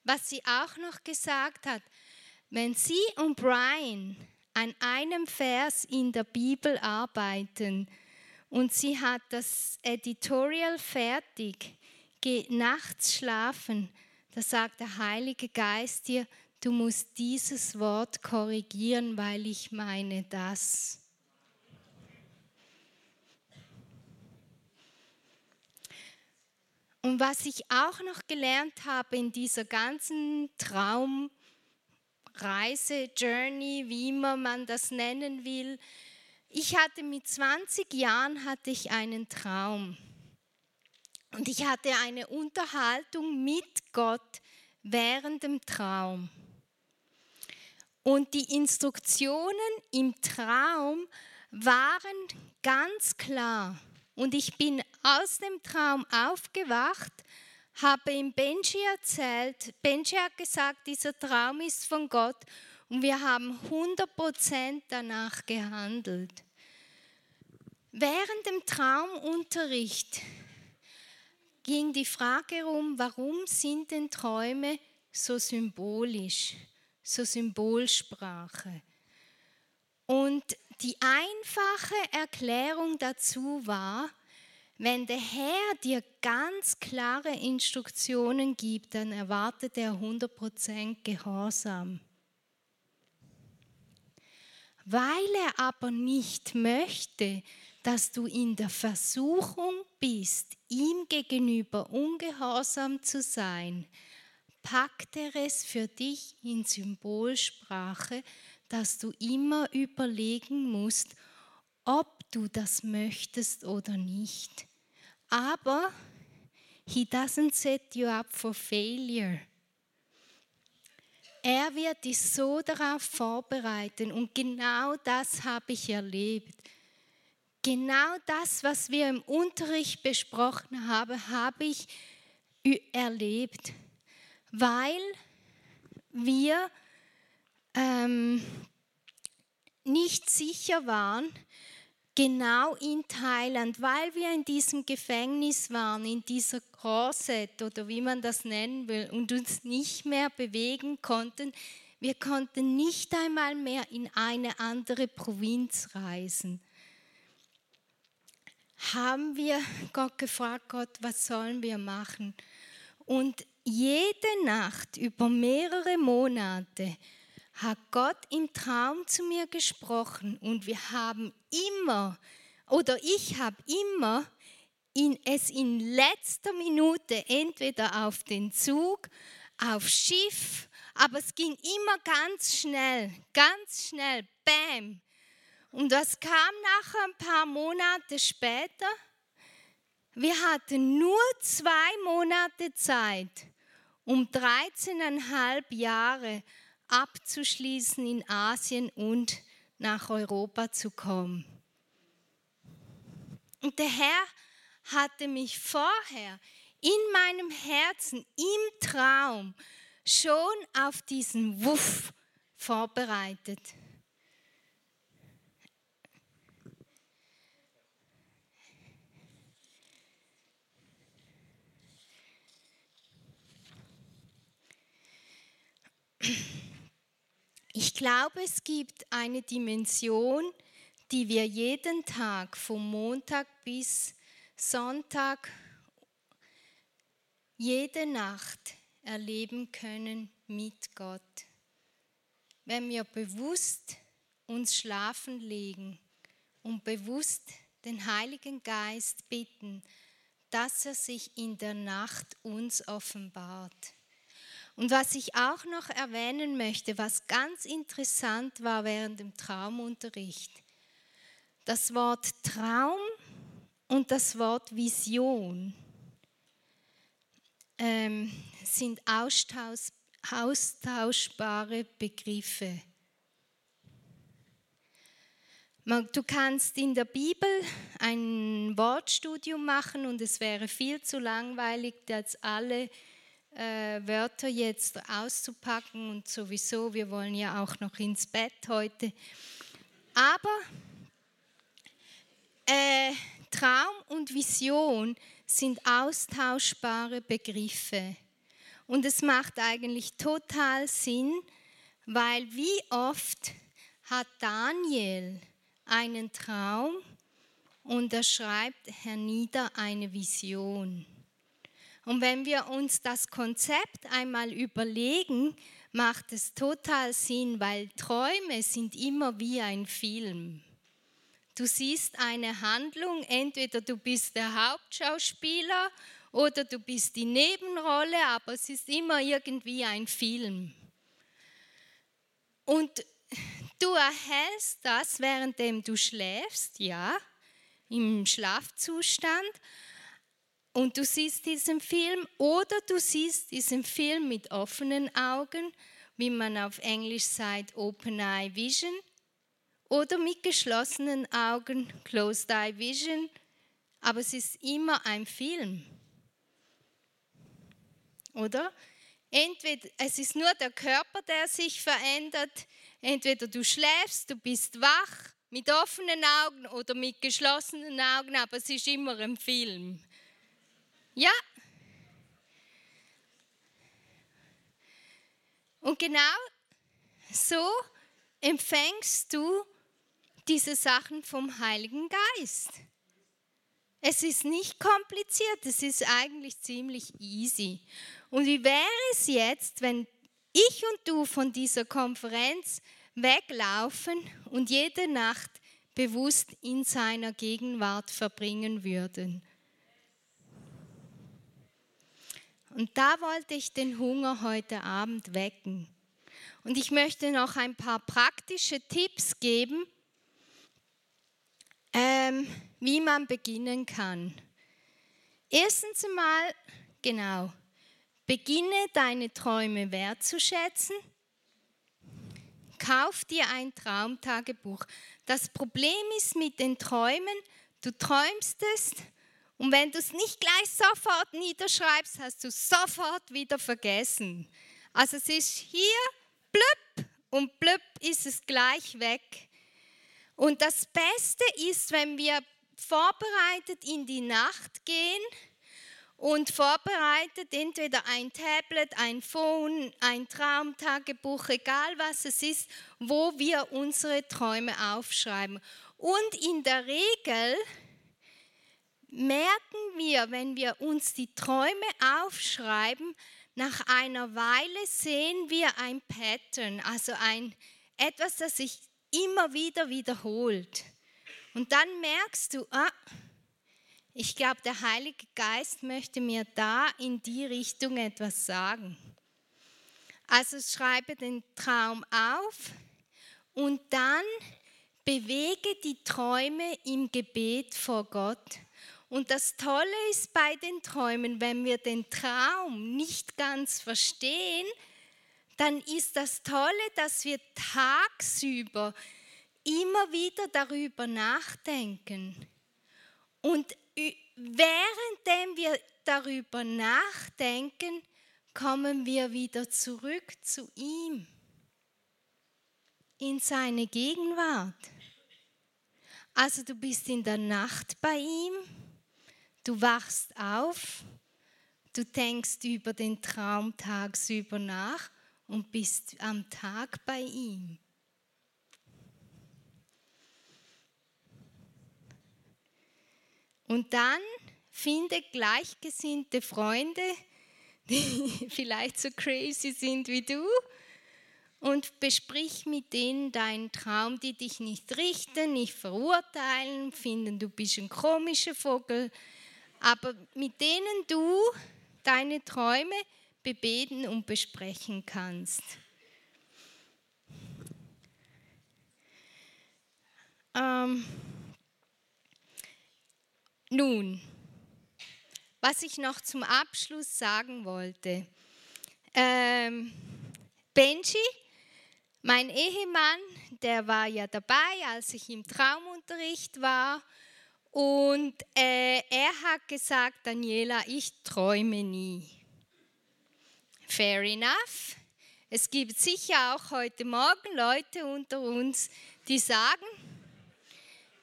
was sie auch noch gesagt hat, wenn sie und Brian an einem Vers in der Bibel arbeiten und sie hat das Editorial fertig, geht nachts schlafen, da sagt der Heilige Geist dir, du musst dieses Wort korrigieren, weil ich meine das. Und was ich auch noch gelernt habe in dieser ganzen Traumreise, Journey, wie immer man das nennen will, ich hatte mit 20 Jahren hatte ich einen Traum. Und ich hatte eine Unterhaltung mit Gott während dem Traum. Und die Instruktionen im Traum waren ganz klar. Und ich bin aus dem Traum aufgewacht, habe ihm Benji erzählt. Benji hat gesagt, dieser Traum ist von Gott und wir haben 100% danach gehandelt. Während dem Traumunterricht ging die Frage herum, warum sind denn Träume so symbolisch, so Symbolsprache? Und die einfache Erklärung dazu war, wenn der Herr dir ganz klare Instruktionen gibt, dann erwartet er 100% Gehorsam. Weil er aber nicht möchte, dass du in der Versuchung bist, ihm gegenüber ungehorsam zu sein, packt er es für dich in Symbolsprache, dass du immer überlegen musst, ob du das möchtest oder nicht. Aber he doesn't set you up for failure. Er wird dich so darauf vorbereiten und genau das habe ich erlebt. Genau das, was wir im Unterricht besprochen haben, habe ich erlebt, weil wir ähm, nicht sicher waren, genau in Thailand, weil wir in diesem Gefängnis waren, in dieser Korset oder wie man das nennen will, und uns nicht mehr bewegen konnten. Wir konnten nicht einmal mehr in eine andere Provinz reisen. Haben wir Gott gefragt, Gott, was sollen wir machen? Und jede Nacht über mehrere Monate hat Gott im Traum zu mir gesprochen und wir haben immer oder ich habe immer in, es in letzter Minute entweder auf den Zug, auf Schiff, aber es ging immer ganz schnell, ganz schnell, bam. Und was kam nachher ein paar Monate später? Wir hatten nur zwei Monate Zeit, um 13,5 Jahre abzuschließen in Asien und nach Europa zu kommen. Und der Herr hatte mich vorher in meinem Herzen, im Traum, schon auf diesen Wuff vorbereitet. Ich glaube, es gibt eine Dimension, die wir jeden Tag vom Montag bis Sonntag, jede Nacht erleben können mit Gott. Wenn wir bewusst uns schlafen legen und bewusst den Heiligen Geist bitten, dass er sich in der Nacht uns offenbart. Und was ich auch noch erwähnen möchte, was ganz interessant war während dem Traumunterricht, das Wort Traum und das Wort Vision ähm, sind austauschbare Begriffe. Du kannst in der Bibel ein Wortstudium machen und es wäre viel zu langweilig, jetzt alle äh, Wörter jetzt auszupacken und sowieso, wir wollen ja auch noch ins Bett heute. Aber äh, Traum und Vision sind austauschbare Begriffe. Und es macht eigentlich total Sinn, weil wie oft hat Daniel einen Traum und er schreibt hernieder eine Vision. Und wenn wir uns das Konzept einmal überlegen, macht es total Sinn, weil Träume sind immer wie ein Film. Du siehst eine Handlung, entweder du bist der Hauptschauspieler oder du bist die Nebenrolle, aber es ist immer irgendwie ein Film. Und du erhältst das, währenddem du schläfst, ja, im Schlafzustand. Und du siehst diesen Film oder du siehst diesen Film mit offenen Augen, wie man auf Englisch sagt, Open Eye Vision, oder mit geschlossenen Augen, Closed Eye Vision, aber es ist immer ein Film. Oder? Entweder es ist nur der Körper, der sich verändert, entweder du schläfst, du bist wach mit offenen Augen oder mit geschlossenen Augen, aber es ist immer ein Film. Ja. Und genau so empfängst du diese Sachen vom Heiligen Geist. Es ist nicht kompliziert, es ist eigentlich ziemlich easy. Und wie wäre es jetzt, wenn ich und du von dieser Konferenz weglaufen und jede Nacht bewusst in seiner Gegenwart verbringen würden? Und da wollte ich den Hunger heute Abend wecken. Und ich möchte noch ein paar praktische Tipps geben, ähm, wie man beginnen kann. Erstens einmal, genau, beginne deine Träume wertzuschätzen. Kauf dir ein Traumtagebuch. Das Problem ist mit den Träumen, du träumst es und wenn du es nicht gleich sofort niederschreibst, hast du sofort wieder vergessen. Also es ist hier blüpp und blüpp ist es gleich weg. Und das Beste ist, wenn wir vorbereitet in die Nacht gehen und vorbereitet entweder ein Tablet, ein Phone, ein Traumtagebuch, egal was es ist, wo wir unsere Träume aufschreiben. Und in der Regel merken wir, wenn wir uns die Träume aufschreiben, nach einer Weile sehen wir ein Pattern, also ein etwas, das sich immer wieder wiederholt. Und dann merkst du, ah, ich glaube, der Heilige Geist möchte mir da in die Richtung etwas sagen. Also schreibe den Traum auf und dann bewege die Träume im Gebet vor Gott. Und das Tolle ist bei den Träumen, wenn wir den Traum nicht ganz verstehen, dann ist das Tolle, dass wir tagsüber immer wieder darüber nachdenken. Und währenddem wir darüber nachdenken, kommen wir wieder zurück zu ihm, in seine Gegenwart. Also du bist in der Nacht bei ihm, du wachst auf, du denkst über den Traum tagsüber nach und bist am Tag bei ihm. Und dann finde gleichgesinnte Freunde, die vielleicht so crazy sind wie du und besprich mit denen deinen Traum, die dich nicht richten, nicht verurteilen, finden, du bist ein komischer Vogel, aber mit denen du deine Träume bebeten und besprechen kannst. Ähm, nun, was ich noch zum Abschluss sagen wollte. Ähm, Benji, mein Ehemann, der war ja dabei, als ich im Traumunterricht war. Und äh, er hat gesagt, Daniela, ich träume nie. Fair enough. Es gibt sicher auch heute Morgen Leute unter uns, die sagen,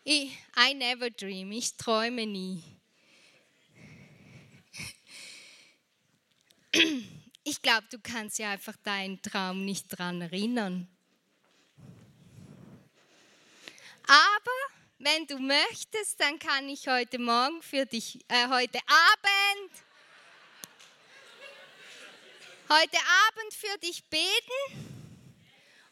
I never dream, ich träume nie. Ich glaube, du kannst ja einfach deinen Traum nicht dran erinnern. Aber wenn du möchtest, dann kann ich heute Morgen für dich, äh, heute Abend, heute Abend für dich beten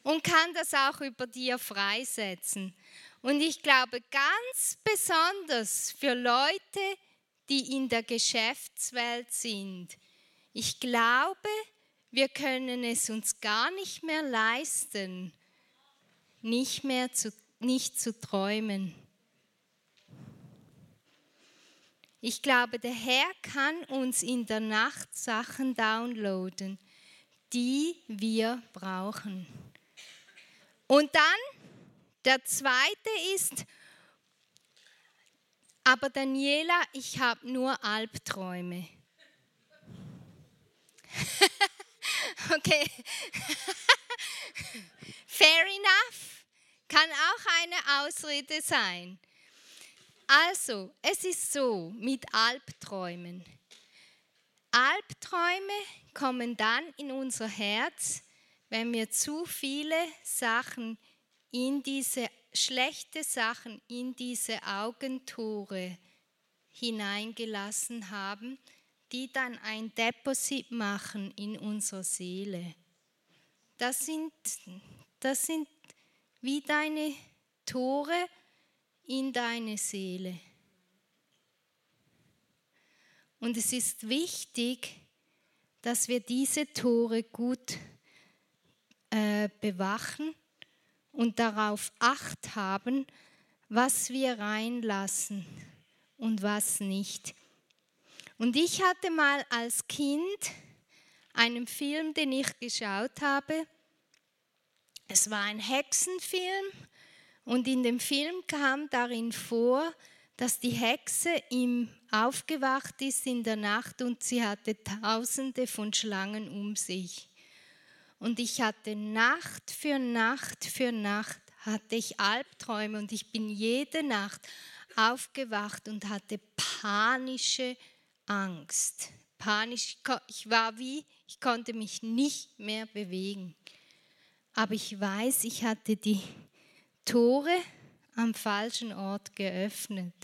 und kann das auch über dir freisetzen. Und ich glaube ganz besonders für Leute, die in der Geschäftswelt sind. Ich glaube, wir können es uns gar nicht mehr leisten, nicht mehr zu, nicht zu träumen. Ich glaube, der Herr kann uns in der Nacht Sachen downloaden, die wir brauchen. Und dann der zweite ist, aber Daniela, ich habe nur Albträume. okay. Fair enough. Kann auch eine Ausrede sein. Also, es ist so mit Albträumen. Albträume kommen dann in unser Herz, wenn wir zu viele Sachen in diese schlechte Sachen, in diese Augentore hineingelassen haben, die dann ein Deposit machen in unserer Seele. Das sind, das sind wie deine Tore in deine Seele. Und es ist wichtig, dass wir diese Tore gut äh, bewachen und darauf acht haben, was wir reinlassen und was nicht. Und ich hatte mal als Kind einen Film, den ich geschaut habe. Es war ein Hexenfilm und in dem Film kam darin vor, dass die Hexe ihm aufgewacht ist in der Nacht und sie hatte tausende von Schlangen um sich. Und ich hatte Nacht für Nacht für Nacht hatte ich Albträume und ich bin jede Nacht aufgewacht und hatte panische Angst. Panisch, ich war wie, ich konnte mich nicht mehr bewegen. Aber ich weiß, ich hatte die Tore am falschen Ort geöffnet.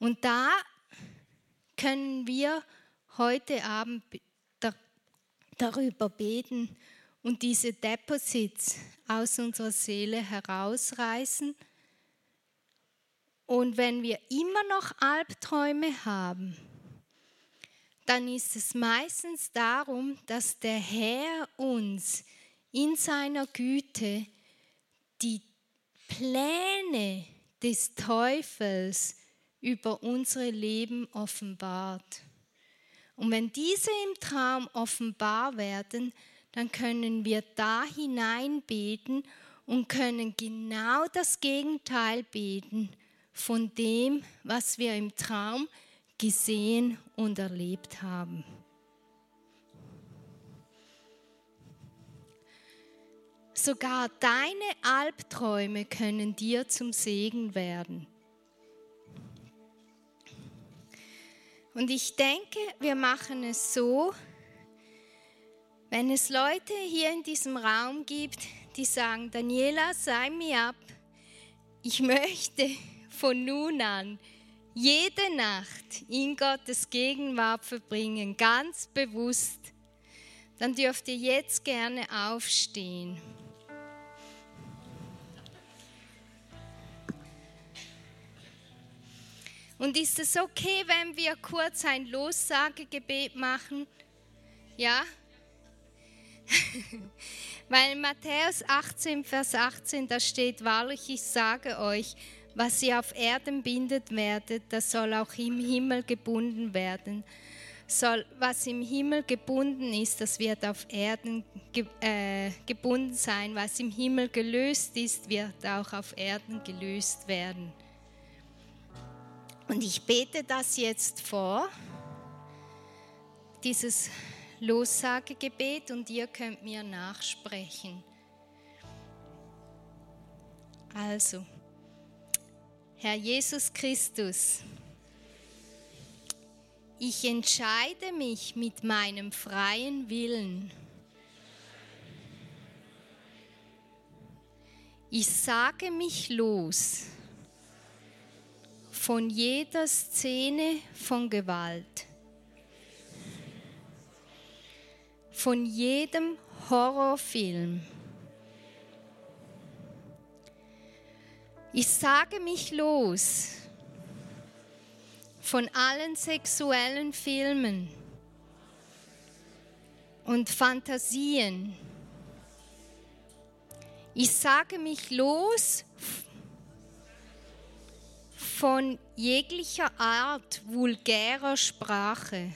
Und da können wir heute Abend darüber beten und diese Deposits aus unserer Seele herausreißen. Und wenn wir immer noch Albträume haben, dann ist es meistens darum, dass der Herr uns in seiner Güte die Pläne des Teufels über unsere Leben offenbart. Und wenn diese im Traum offenbar werden, dann können wir da hinein beten und können genau das Gegenteil beten von dem, was wir im Traum gesehen und erlebt haben. Sogar deine Albträume können dir zum Segen werden. Und ich denke, wir machen es so, wenn es Leute hier in diesem Raum gibt, die sagen, Daniela, sei mir ab, ich möchte von nun an jede Nacht in Gottes Gegenwart verbringen, ganz bewusst, dann dürft ihr jetzt gerne aufstehen. Und ist es okay, wenn wir kurz ein Lossagegebet machen? Ja? Weil in Matthäus 18, Vers 18, da steht wahrlich, ich sage euch, was ihr auf Erden bindet werdet, das soll auch im Himmel gebunden werden. Soll, was im Himmel gebunden ist, das wird auf Erden ge, äh, gebunden sein. Was im Himmel gelöst ist, wird auch auf Erden gelöst werden. Und ich bete das jetzt vor, dieses Lossagegebet, und ihr könnt mir nachsprechen. Also, Herr Jesus Christus, ich entscheide mich mit meinem freien Willen. Ich sage mich los von jeder Szene von Gewalt, von jedem Horrorfilm. Ich sage mich los von allen sexuellen Filmen und Fantasien. Ich sage mich los von jeglicher Art vulgärer Sprache.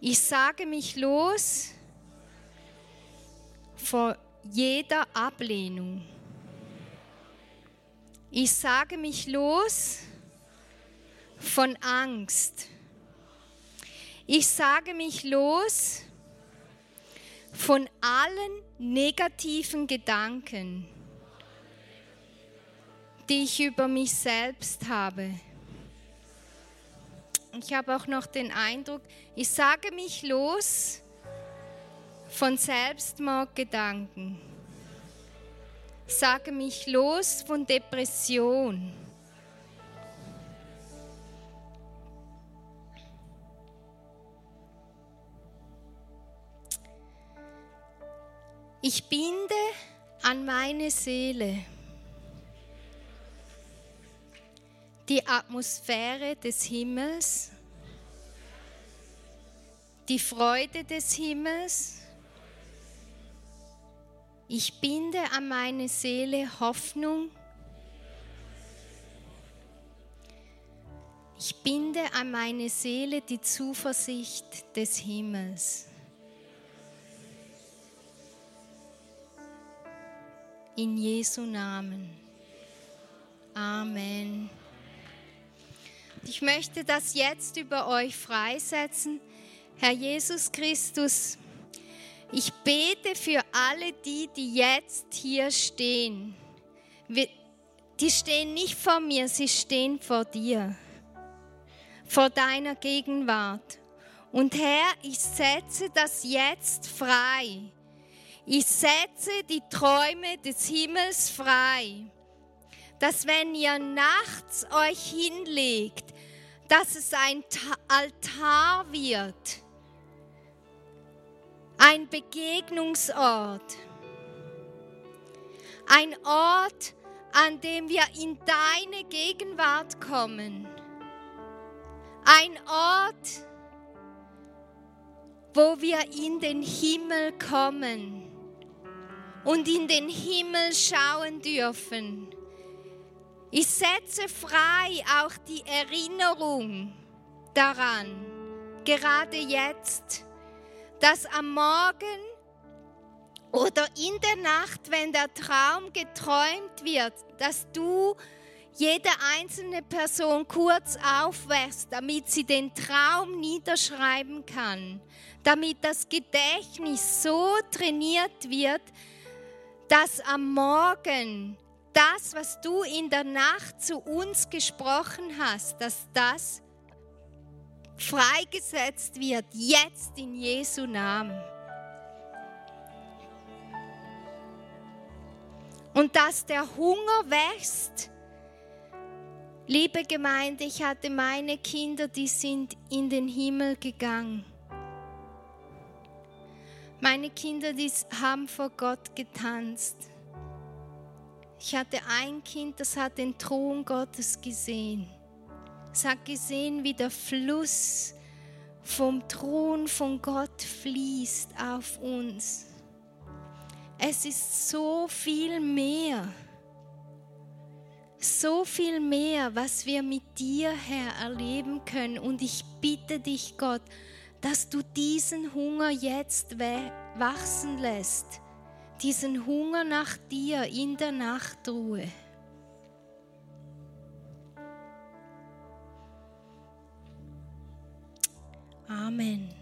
Ich sage mich los von jeder Ablehnung. Ich sage mich los von Angst. Ich sage mich los von allen negativen Gedanken die ich über mich selbst habe. Ich habe auch noch den Eindruck, ich sage mich los von Selbstmordgedanken. Sage mich los von Depression. Ich binde an meine Seele die Atmosphäre des Himmels, die Freude des Himmels. Ich binde an meine Seele Hoffnung. Ich binde an meine Seele die Zuversicht des Himmels. In Jesu Namen. Amen. Ich möchte das jetzt über euch freisetzen. Herr Jesus Christus, ich bete für alle die, die jetzt hier stehen. Die stehen nicht vor mir, sie stehen vor dir, vor deiner Gegenwart. Und Herr, ich setze das jetzt frei. Ich setze die Träume des Himmels frei dass wenn ihr nachts euch hinlegt, dass es ein Altar wird, ein Begegnungsort, ein Ort, an dem wir in deine Gegenwart kommen, ein Ort, wo wir in den Himmel kommen und in den Himmel schauen dürfen. Ich setze frei auch die Erinnerung daran, gerade jetzt, dass am Morgen oder in der Nacht, wenn der Traum geträumt wird, dass du jede einzelne Person kurz aufwächst, damit sie den Traum niederschreiben kann, damit das Gedächtnis so trainiert wird, dass am Morgen das, was du in der Nacht zu uns gesprochen hast, dass das freigesetzt wird, jetzt in Jesu Namen. Und dass der Hunger wächst. Liebe Gemeinde, ich hatte meine Kinder, die sind in den Himmel gegangen. Meine Kinder, die haben vor Gott getanzt. Ich hatte ein Kind, das hat den Thron Gottes gesehen. Es hat gesehen, wie der Fluss vom Thron von Gott fließt auf uns. Es ist so viel mehr, so viel mehr, was wir mit dir, Herr, erleben können. Und ich bitte dich, Gott, dass du diesen Hunger jetzt wachsen lässt diesen Hunger nach dir in der Nachtruhe. Amen.